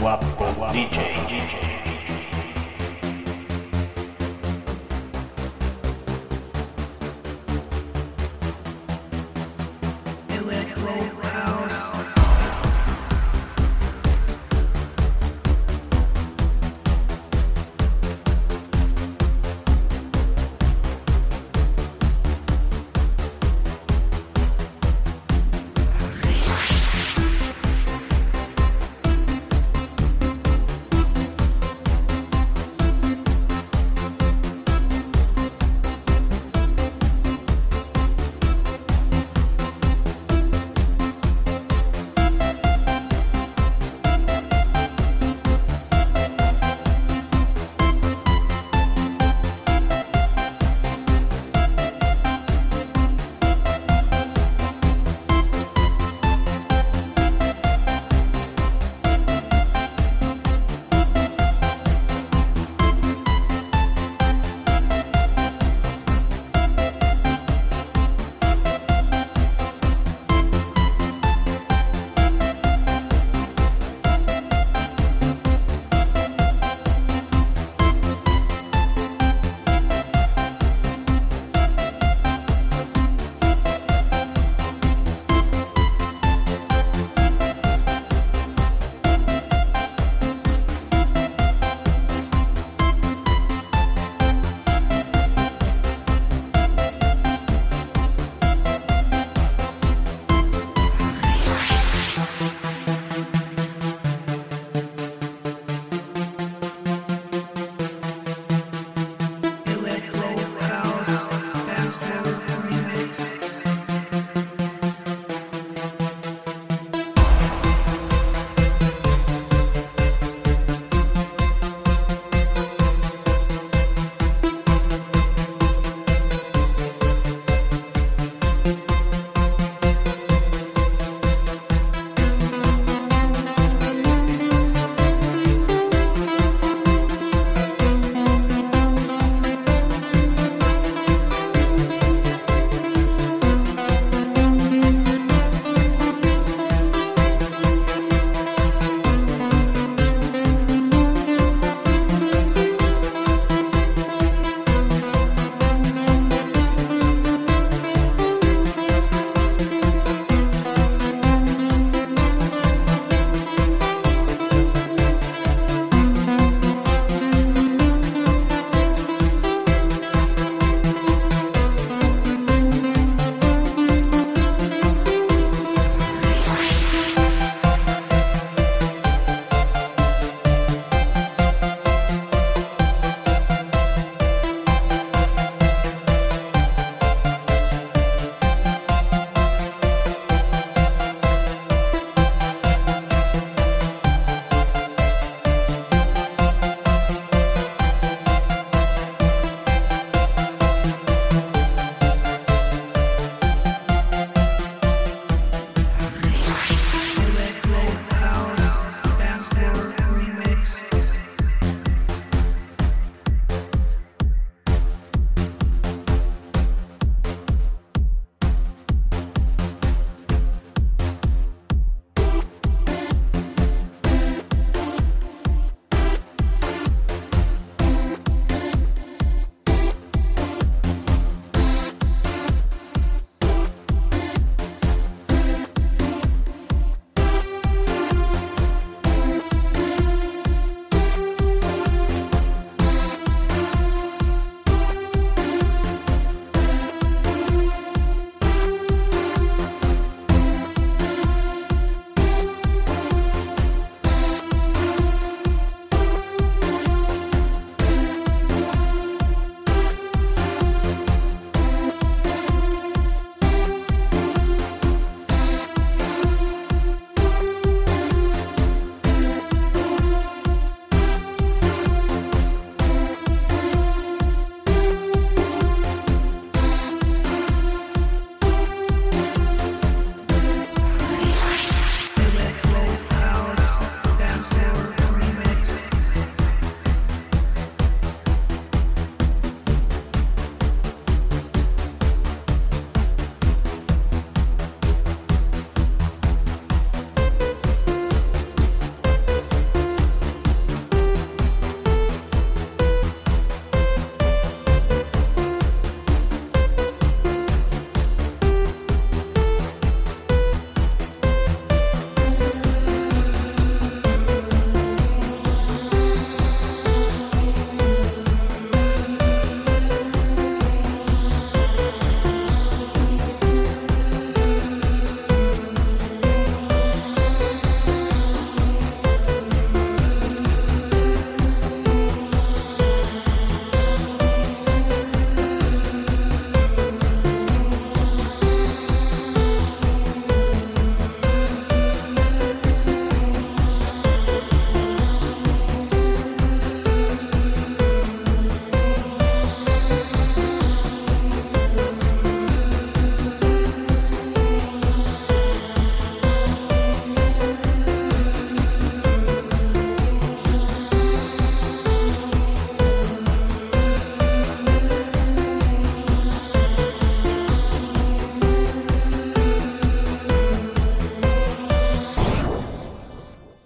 Guapo DJ. DJ. Electro